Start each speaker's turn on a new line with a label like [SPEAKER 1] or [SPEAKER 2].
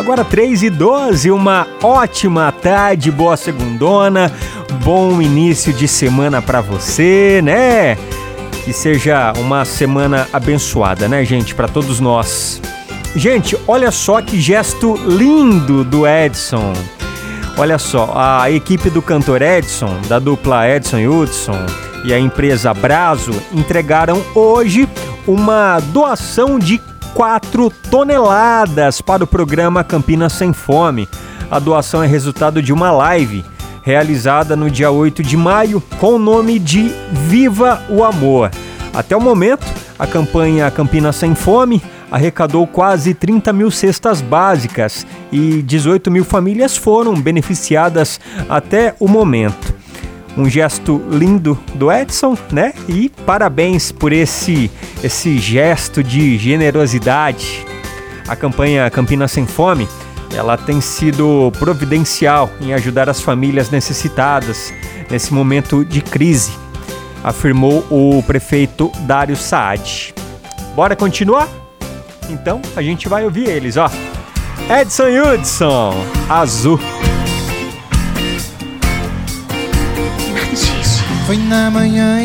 [SPEAKER 1] Agora 3 e 12, uma ótima tarde, boa segundona, bom início de semana para você, né? Que seja uma semana abençoada, né, gente, para todos nós. Gente, olha só que gesto lindo do Edson. Olha só, a equipe do cantor Edson, da dupla Edson e Hudson, e a empresa Brazo entregaram hoje uma doação de 4 toneladas para o programa Campinas Sem Fome. A doação é resultado de uma live realizada no dia 8 de maio com o nome de Viva o Amor. Até o momento, a campanha Campinas Sem Fome arrecadou quase 30 mil cestas básicas e 18 mil famílias foram beneficiadas até o momento. Um gesto lindo do Edson, né? E parabéns por esse esse gesto de generosidade. A campanha Campinas Sem Fome, ela tem sido providencial em ajudar as famílias necessitadas nesse momento de crise, afirmou o prefeito Dário Saad. Bora continuar? Então a gente vai ouvir eles, ó. Edson Hudson, Azul.
[SPEAKER 2] Foi na manhã